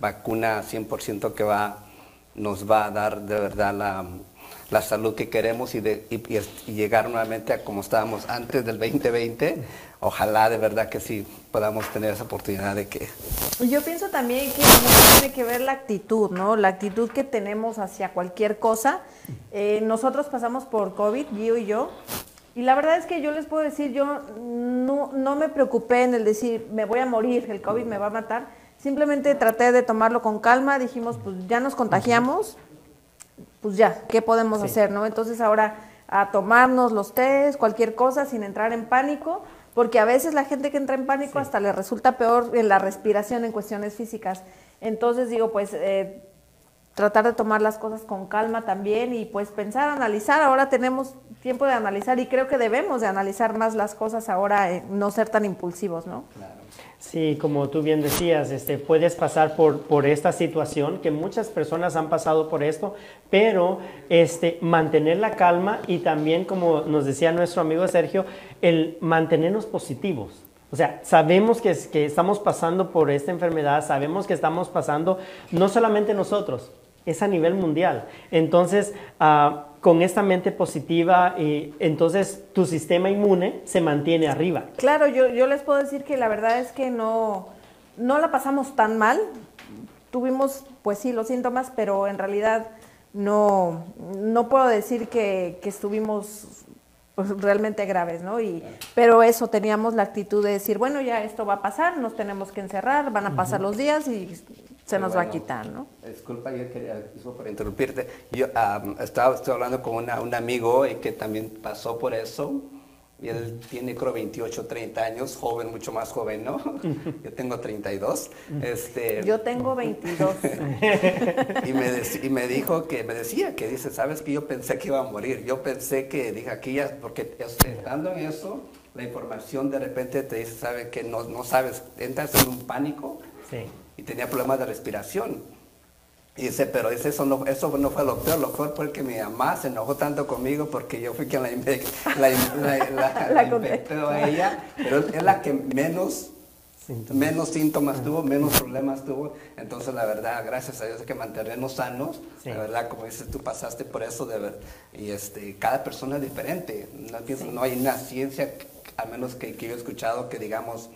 vacuna 100% que va, nos va a dar de verdad la, la salud que queremos y, de, y, llegar nuevamente a como estábamos antes del 2020. Ojalá de verdad que sí podamos tener esa oportunidad de que... Yo pienso también que tiene que ver la actitud, ¿no? La actitud que tenemos hacia cualquier cosa. Eh, nosotros pasamos por COVID, Gio y yo, y la verdad es que yo les puedo decir, yo no, no me preocupé en el decir, me voy a morir, el COVID me va a matar. Simplemente traté de tomarlo con calma, dijimos, pues ya nos contagiamos, pues ya, ¿qué podemos hacer? no Entonces ahora a tomarnos los test, cualquier cosa, sin entrar en pánico, porque a veces la gente que entra en pánico hasta le resulta peor en la respiración en cuestiones físicas. Entonces digo, pues eh, tratar de tomar las cosas con calma también y pues pensar, analizar. Ahora tenemos tiempo de analizar y creo que debemos de analizar más las cosas ahora, eh, no ser tan impulsivos, ¿no? Sí, como tú bien decías, este, puedes pasar por, por esta situación, que muchas personas han pasado por esto, pero este, mantener la calma y también, como nos decía nuestro amigo Sergio, el mantenernos positivos. O sea, sabemos que, que estamos pasando por esta enfermedad, sabemos que estamos pasando no solamente nosotros, es a nivel mundial. Entonces, ah, con esta mente positiva, y entonces tu sistema inmune se mantiene arriba. Claro, yo, yo les puedo decir que la verdad es que no, no la pasamos tan mal. Tuvimos, pues sí, los síntomas, pero en realidad no, no puedo decir que, que estuvimos pues, realmente graves, ¿no? Y, pero eso, teníamos la actitud de decir, bueno, ya esto va a pasar, nos tenemos que encerrar, van a pasar los días y se nos va a quitar, ¿no? Disculpa, yo quería, por interrumpirte, yo estaba, estoy hablando con una, un amigo que también pasó por eso, y él tiene creo 28, 30 años, joven, mucho más joven, ¿no? Yo tengo 32. Este, Yo tengo 22. y, me y me dijo que, me decía que dice, sabes que yo pensé que iba a morir, yo pensé que, dije, aquí ya, porque estando en eso, la información de repente te dice, sabe que no, no sabes, entras en un pánico y tenía problemas de respiración. Y dice, pero eso no, eso no fue lo peor, lo peor fue que mi mamá se enojó tanto conmigo porque yo fui quien la, la, la, infectó a ella, pero es la que menos síntomas. menos síntomas tuvo, menos problemas tuvo. Entonces, la verdad, gracias a Dios que mantenernos sanos, la verdad, como dices, tú pasaste por eso, de ver, y este, cada persona es diferente. No, no hay una ciencia, a menos que, que yo he escuchado, que digamos,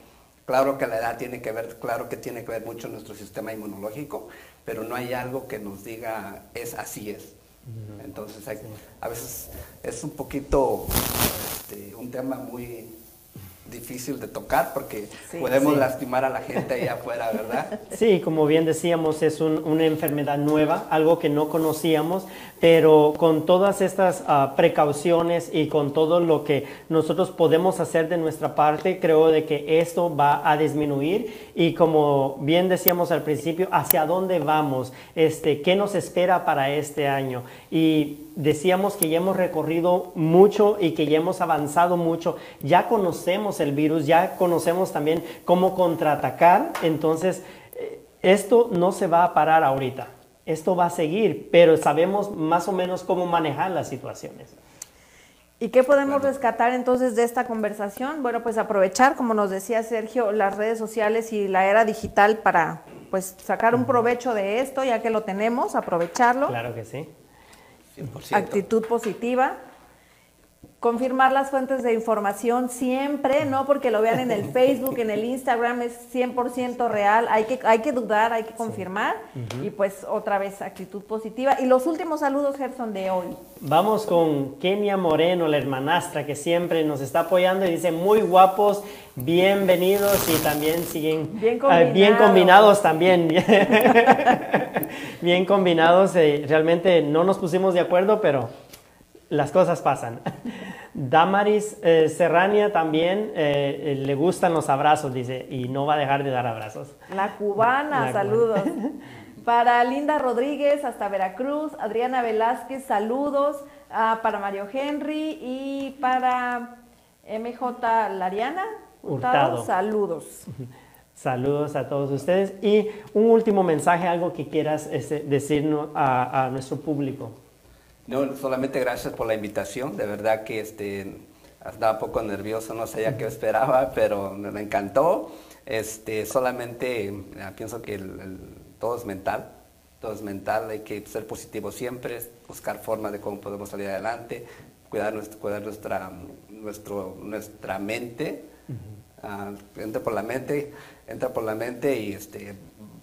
Claro que la edad tiene que ver, claro que tiene que ver mucho nuestro sistema inmunológico, pero no hay algo que nos diga es así es. Entonces a veces es un poquito este, un tema muy difícil de tocar porque podemos lastimar a la gente allá afuera, ¿verdad? Sí, como bien decíamos, es una enfermedad nueva, algo que no conocíamos, pero con todas estas ah, precauciones y con todo lo que nosotros podemos hacer de nuestra parte, creo de que esto va a disminuir. Y como bien decíamos al principio, hacia dónde vamos, este, qué nos espera para este año y decíamos que ya hemos recorrido mucho y que ya hemos avanzado mucho, ya conocemos el virus, ya conocemos también cómo contraatacar, entonces eh, esto no se va a parar ahorita, esto va a seguir, pero sabemos más o menos cómo manejar las situaciones. ¿Y qué podemos rescatar entonces de esta conversación? Bueno, pues aprovechar, como nos decía Sergio, las redes sociales y la era digital para pues sacar un provecho de esto, ya que lo tenemos, aprovecharlo. Claro que sí. Actitud positiva. Confirmar las fuentes de información siempre, no porque lo vean en el Facebook, en el Instagram, es 100% real, hay que, hay que dudar, hay que confirmar y pues otra vez actitud positiva. Y los últimos saludos, Gerson, de hoy. Vamos con Kenia Moreno, la hermanastra que siempre nos está apoyando y dice muy guapos, bienvenidos y también siguen Bien ah, bien combinados. combinados también. bien combinados, eh, realmente no nos pusimos de acuerdo, pero las cosas pasan. Damaris eh, Serrania también eh, eh, le gustan los abrazos, dice, y no va a dejar de dar abrazos. La cubana, La saludos. Para Linda Rodríguez, hasta Veracruz. Adriana Velázquez, saludos. Ah, para Mario Henry y para MJ Lariana Hurtado, Hurtado. saludos. Saludos a todos ustedes. Y un último mensaje, algo que quieras este, decirnos a, a nuestro público. No, solamente gracias por la invitación. De verdad que este, estaba un poco nervioso, no sabía qué esperaba, pero me, encantó. Este, solamente pienso que el- el- todo es mental. Todo es mental, hay que ser positivo siempre, buscar formas de cómo podemos salir adelante, cuidar, nuestra, cuidar nuestra, nuestro, nuestra mente. Ah, entra por la mente, entra por la mente y este,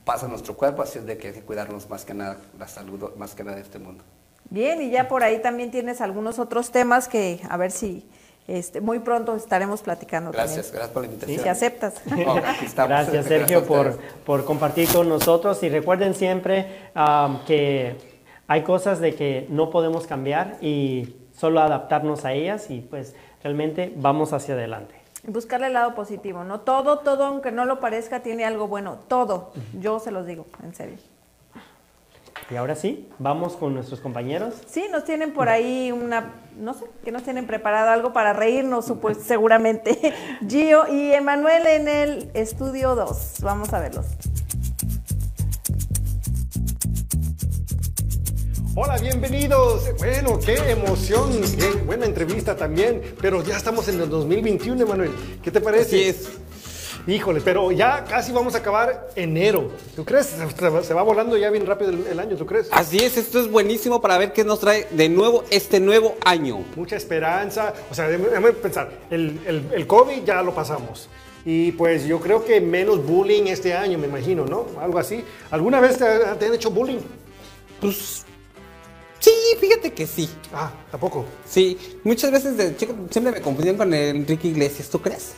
pasa a nuestro cuerpo, así es de que hay que cuidarnos más que nada la salud, más que nada de este mundo. Bien, y ya por ahí también tienes algunos otros temas que a ver si este, muy pronto estaremos platicando Gracias, también. gracias por la invitación. Si aceptas. Oh. Gracias Sergio por, por compartir con nosotros y recuerden siempre um, que hay cosas de que no podemos cambiar y solo adaptarnos a ellas y pues realmente vamos hacia adelante. Buscarle el lado positivo, ¿no? Todo, todo, aunque no lo parezca, tiene algo bueno. Todo. Yo se los digo, en serio. Y ahora sí, vamos con nuestros compañeros. Sí, nos tienen por ahí una, no sé, que nos tienen preparado algo para reírnos, seguramente. Gio y Emanuel en el estudio 2. Vamos a verlos. Hola, bienvenidos. Bueno, qué emoción, qué buena entrevista también. Pero ya estamos en el 2021, Emanuel. ¿Qué te parece? Así es. Híjole, pero ya casi vamos a acabar enero. ¿Tú crees? Se va- volando ya bien rápido el, el año, ¿tú crees? Así es, esto es buenísimo para ver qué nos trae de nuevo este nuevo año. Mucha esperanza. O sea, déjame pensar. El, el, el COVID ya lo pasamos. Y pues yo creo que menos bullying este año, me imagino, ¿no? Algo así. ¿Alguna vez te, te han hecho bullying? Pues sí, fíjate que sí. Ah, tampoco. Sí, muchas veces de chico siempre me confundían con el Enrique Iglesias, ¿tú crees?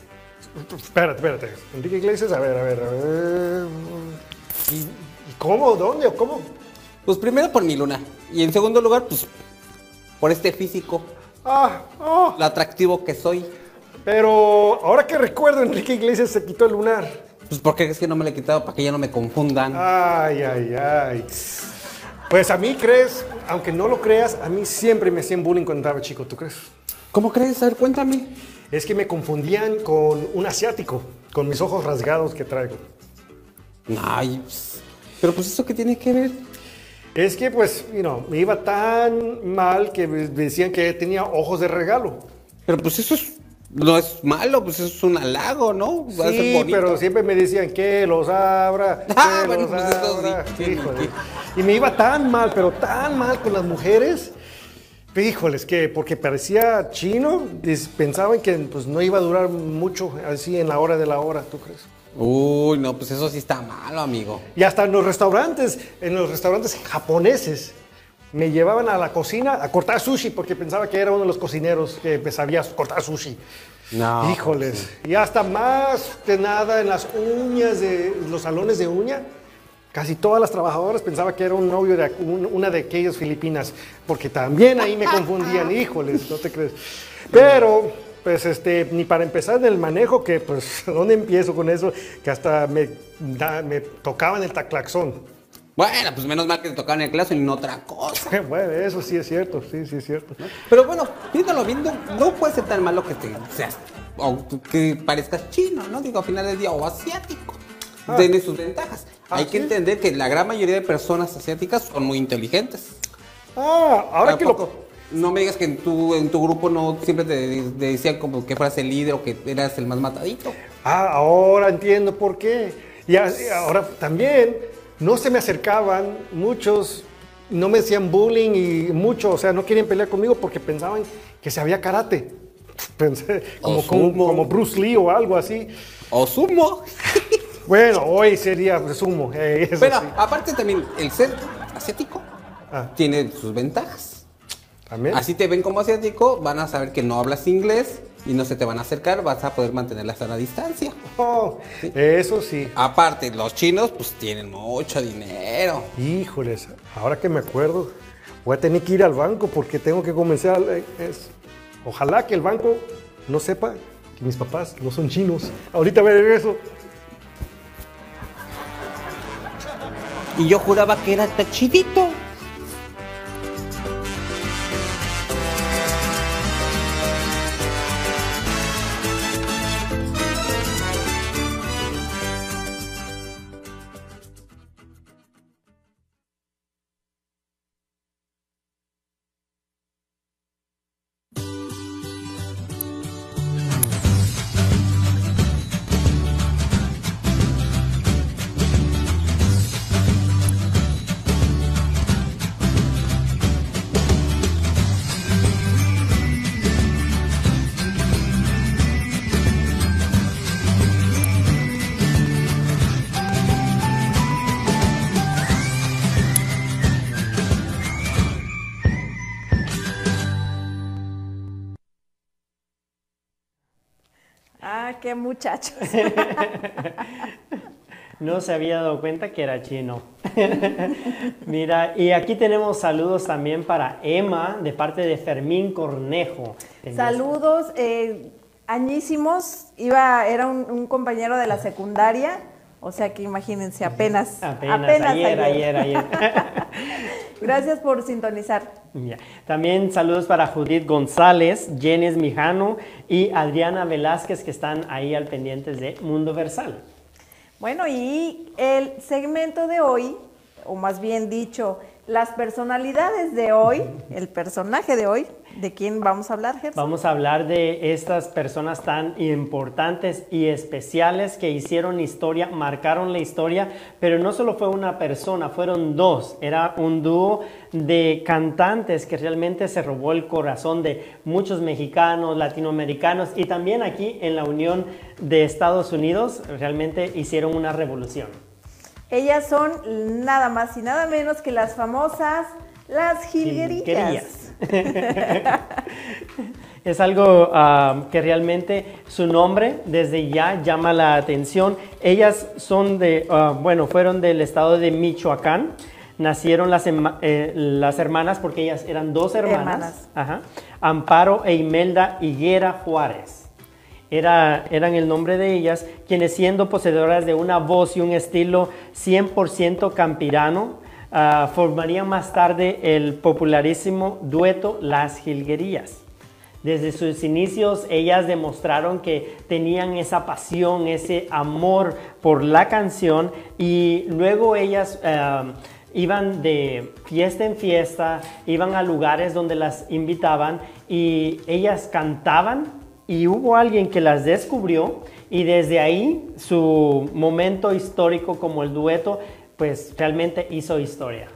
Espérate, espérate. Enrique Iglesias, a ver, a ver, a ver. ¿Y, y cómo? ¿Dónde? ¿O cómo? Pues primero por mi luna y en segundo lugar, pues por este físico, Ah, ah. lo atractivo que soy. Pero ahora que recuerdo, Enrique Iglesias se quitó el lunar. Pues porque es que no me lo he quitado para que ya no me confundan. Ay, ay, ay. Pues a mí crees, aunque no lo creas, a mí siempre me hacían bullying cuando estaba chico, ¿tú crees? ¿Cómo crees? A ver, cuéntame. Es que me confundían con un asiático, con mis ojos rasgados que traigo. Ay, pero pues eso qué tiene que ver. Es que pues, you know, me iba tan mal que me decían que tenía ojos de regalo. Pero pues eso es, no es malo, pues eso es un halago, ¿no? Va a ser Sí, bonito. pero siempre me decían que los abra, que Ah, bueno, los pues eso abra. sí, sí, sí. Y me iba tan mal, pero tan mal con las mujeres. Híjoles, que porque parecía chino, pensaban que pues, no iba a durar mucho así en la hora de la hora, ¿tú crees? Uy, no, pues eso sí está malo, amigo. Y hasta en los restaurantes, en los restaurantes japoneses, me llevaban a la cocina a cortar sushi porque pensaba que era uno de los cocineros que sabía cortar sushi. No, Híjoles. Y hasta más que nada en las uñas de los salones de uña. Casi todas las trabajadoras pensaban que era un novio de una de aquellas filipinas, porque también ahí me confundían, híjoles, no te crees. Pero, pues, este, ni para empezar en el manejo, que pues, ¿dónde empiezo con eso? Que hasta me, da- me tocaban el taclaxón. Bueno, pues menos mal que te tocaban el claso y no otra cosa. Bueno, eso sí es cierto, sí, sí es cierto. Pero bueno, viéndolo viendo, no puede ser tan malo que te seas, o que parezcas chino, ¿no? Digo, al final del día, o asiático. Ah. Tiene sus ventajas. Hay que entender que la gran mayoría de personas asiáticas son muy inteligentes. Ah, ahora que Tampoco- lo... No me digas que en tu, en tu grupo no siempre te, te decían como que fueras el líder o que eras el más matadito. Ah, ahora entiendo por qué. Y ahora también no se me acercaban muchos no me hacían bullying y mucho, o sea, no querían pelear conmigo porque pensaban que sabía karate. Pensé, como, como, como Bruce Lee o algo así. O sumo. Bueno, hoy sería sumo. eh, eso Pero sí. aparte también, el ser asiático Ah. tiene sus ventajas. También. Así te ven como asiático, van a saber que no hablas inglés y no se te van a acercar, vas a poder mantener la sana distancia. Oh, eso sí. Aparte, los chinos pues tienen mucho dinero. Híjoles, ahora que me acuerdo, voy a tener que ir al banco porque tengo que comenzar. eh, es- ojalá que el banco no sepa que mis papás no son chinos. Ahorita me regreso. Y yo juraba que era tan chidito. Qué muchachos. No se había dado cuenta que era chino. Mira, y aquí tenemos saludos también para Emma de parte de Fermín Cornejo. Saludos, eh, añísimos. Iba, era un, un compañero de la secundaria. O sea que imagínense, apenas. Apenas, ayer, ayer, ayer. Gracias por sintonizar. También saludos para Judith González, Jenes Mijano y Adriana Velázquez que están ahí al pendientes de Mundo Versal. Bueno, y el segmento de hoy, o más bien dicho, las personalidades de hoy, el personaje de hoy, ¿de quién vamos a hablar, Gerson? Vamos a hablar de estas personas tan importantes y especiales que hicieron historia, marcaron la historia, pero no solo fue una persona, fueron dos. Era un dúo de cantantes que realmente se robó el corazón de muchos mexicanos, latinoamericanos y también aquí en la Unión de Estados Unidos realmente hicieron una revolución. Ellas son nada más y nada menos que las famosas, las jilguerillas. Es algo que realmente su nombre desde ya llama la atención. Ellas son de, bueno, fueron del estado de Michoacán. Nacieron las, eh, las hermanas porque ellas eran dos hermanas. Hermanas. Ajá. Amparo e Imelda Higuera Juárez. Era, eran el nombre de ellas, quienes siendo poseedoras de una voz y un estilo 100% campirano, ah, formarían más tarde el popularísimo dueto Las Jilguerías. Desde sus inicios ellas demostraron que tenían esa pasión, ese amor por la canción y luego ellas eh, iban de fiesta en fiesta, iban a lugares donde las invitaban y ellas cantaban y hubo alguien que las descubrió y desde ahí su momento histórico como el dueto pues realmente hizo historia.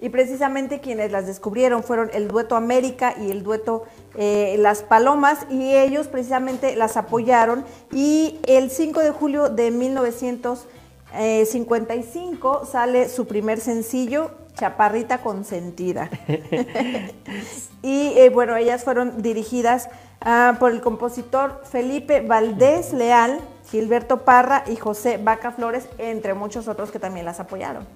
Y precisamente quienes las descubrieron fueron el dueto América y el dueto eh, Las Palomas y ellos precisamente las apoyaron y el 5 de julio de 1955 sale su primer sencillo, Chaparrita Consentida. y eh, bueno, ellas fueron dirigidas ah, por el compositor Felipe Valdés Leal, Gilberto Parra y José Vaca Flores, entre muchos otros que también las apoyaron.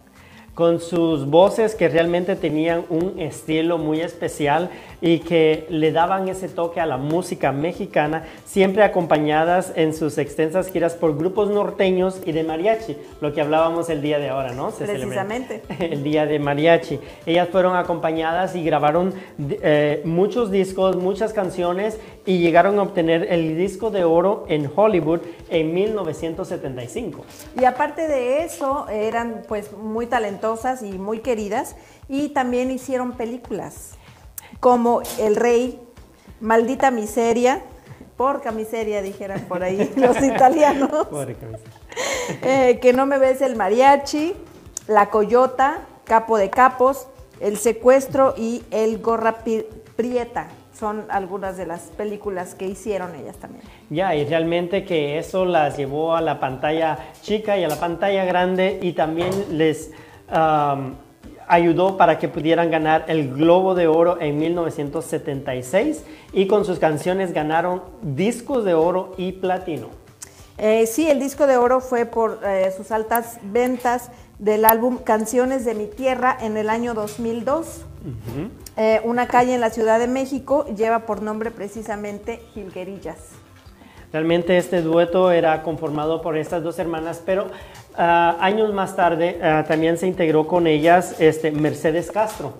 Con sus voces que realmente tenían un estilo muy especial y que le daban ese toque a la música mexicana, siempre acompañadas en sus extensas giras por grupos norteños y de mariachi, lo que hablábamos el día de ahora, ¿no? Se celebra Precisamente. el día de mariachi. Ellas fueron acompañadas y grabaron eh, muchos discos, muchas canciones y llegaron a obtener el disco de oro en Hollywood en 1975. Y aparte de eso, eran pues muy talentosas y muy queridas y también hicieron películas como El Rey, Maldita Miseria, porca miseria dijeran por ahí los italianos, eh, Que no me ves el mariachi, La Coyota, Capo de Capos, El secuestro y El gorra prieta. Son algunas de las películas que hicieron ellas también. Ya, y realmente que eso las llevó a la pantalla chica y a la pantalla grande y también les ayudó para que pudieran ganar el Globo de Oro en 1976 y con sus canciones ganaron discos de oro y platino. Eh, sí, el disco de oro fue por eh, sus altas ventas del álbum Canciones de mi Tierra en el año 2002. Eh, una calle en la Ciudad de México lleva por nombre precisamente Jilguerillas. Realmente este dueto era conformado por estas dos hermanas, pero ah, años más tarde ah, también se integró con ellas este, Mercedes Castro,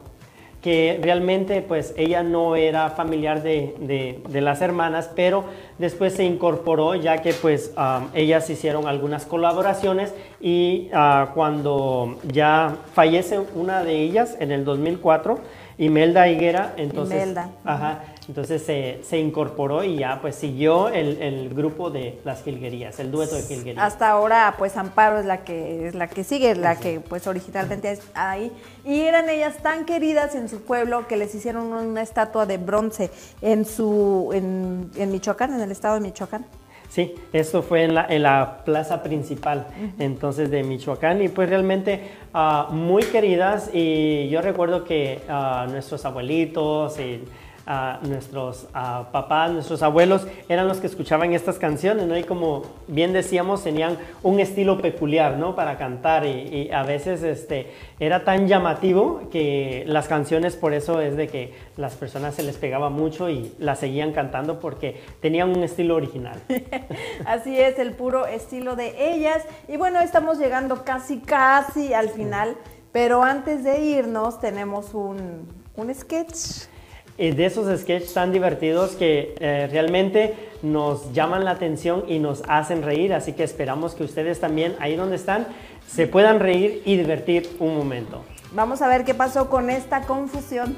que realmente pues ella no era familiar de, de- de las hermanas, pero después se incorporó ya que pues ah, ellas hicieron algunas colaboraciones y ah, cuando ya fallece una de ellas en el 2004, Imelda Higuera, entonces... Imelda. Ajá, entonces se, se incorporó y ya pues siguió el, el grupo de las Jilguerías, el dueto de Jilguerías. Hasta ahora, pues Amparo es la que es la que sigue, la que pues originalmente es ahí. Y eran ellas tan queridas en su pueblo que les hicieron una estatua de bronce en su en, en Michoacán, en el estado de Michoacán. Sí, esto fue en la, en la plaza principal entonces de Michoacán y pues realmente ah, muy queridas y yo recuerdo que ah, nuestros abuelitos y ah, nuestros ah, papás, nuestros abuelos eran los que escuchaban estas canciones, ¿no? Y como bien decíamos, tenían un estilo peculiar, ¿no? Para cantar y, y a veces este, era tan llamativo que las canciones por eso es de que las personas se les pegaba mucho y las seguían cantando porque tenían un estilo original. Así es, el puro estilo de ellas. Y bueno, estamos llegando casi, casi al final. Pero antes de irnos, tenemos un, un sketch. Y de esos sketches tan divertidos que eh, realmente nos llaman la atención y nos hacen reír. Así que esperamos que ustedes también, ahí donde están, se puedan reír y divertir un momento. Vamos a ver qué pasó con esta confusión.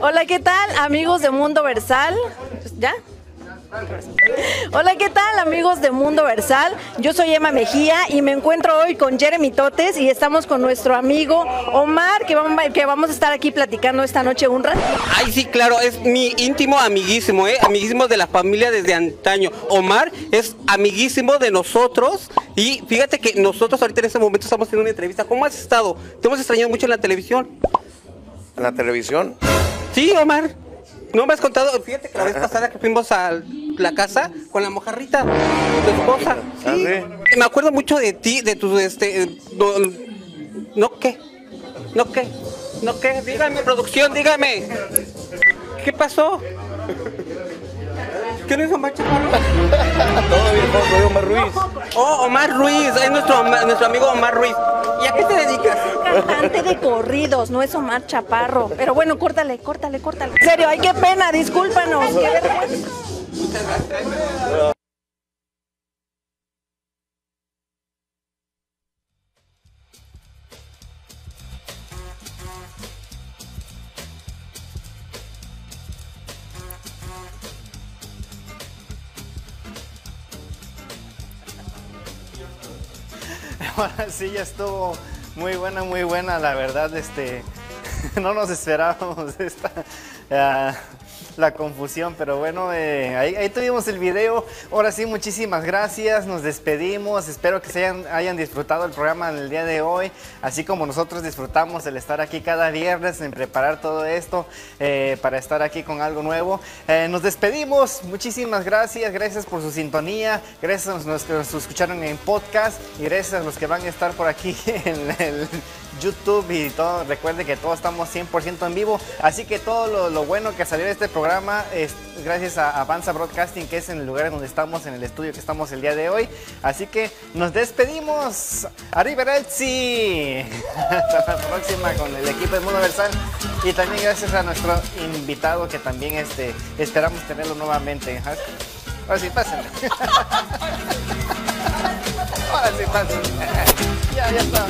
Hola, ¿qué tal, amigos de Mundo Versal? ¿Ya? Hola, ¿qué tal amigos de Mundo Versal? Yo soy Emma Mejía y me encuentro hoy con Jeremy Totes y estamos con nuestro amigo Omar, que vamos, que vamos a estar aquí platicando esta noche un rato. Ay, sí, claro, es mi íntimo amiguísimo, ¿eh? Amiguísimo de la familia desde antaño. Omar es amiguísimo de nosotros y fíjate que nosotros ahorita en este momento estamos haciendo una entrevista. ¿Cómo has estado? Te hemos extrañado mucho en la televisión. ¿En la televisión? Sí, Omar. No me has contado, fíjate que la vez pasada que fuimos a la casa con la mojarrita, tu esposa. Ah, Sí. Me acuerdo mucho de ti, de tu, este, no, no qué, no qué, no qué, dígame, producción, dígame. ¿Qué pasó? ¿Quién es Omar Chaparro? Todo bien, ¿cómo soy Omar Ruiz? Oh, Omar Ruiz, es nuestro, nuestro amigo Omar Ruiz. ¿Y a qué te dedicas? Cantante de corridos, no es Omar Chaparro. Pero bueno, córtale, córtale, córtale. En serio, ay, qué pena, discúlpanos. qué vergüenza. Ahora sí, ya estuvo muy buena, muy buena, la verdad, este, no nos esperábamos esta, ah, la confusión, pero bueno, eh, ahí, tuvimos el video. Ahora sí, muchísimas gracias, nos despedimos, espero que se hayan, hayan disfrutado el programa en el día de hoy, así como nosotros disfrutamos el estar aquí cada viernes, en preparar todo esto eh, para estar aquí con algo nuevo. Eh, nos despedimos, muchísimas gracias, gracias por su sintonía, gracias a los que nos escucharon en podcast y gracias a los que van a estar por aquí en el YouTube y todo. Recuerden que todos estamos 100% en vivo, así que todo lo, bueno que salió de este programa es gracias a Avanza Broadcasting, que es en el lugar donde estamos, en el estudio que estamos el día de hoy. Así que nos despedimos. Arrivederci. Hasta la próxima con el equipo de Mundo Versal y también gracias a nuestro invitado que también este, esperamos tenerlo nuevamente. Ahora sí, pásenme. Ahora sí, pásenme. Ya, ya está.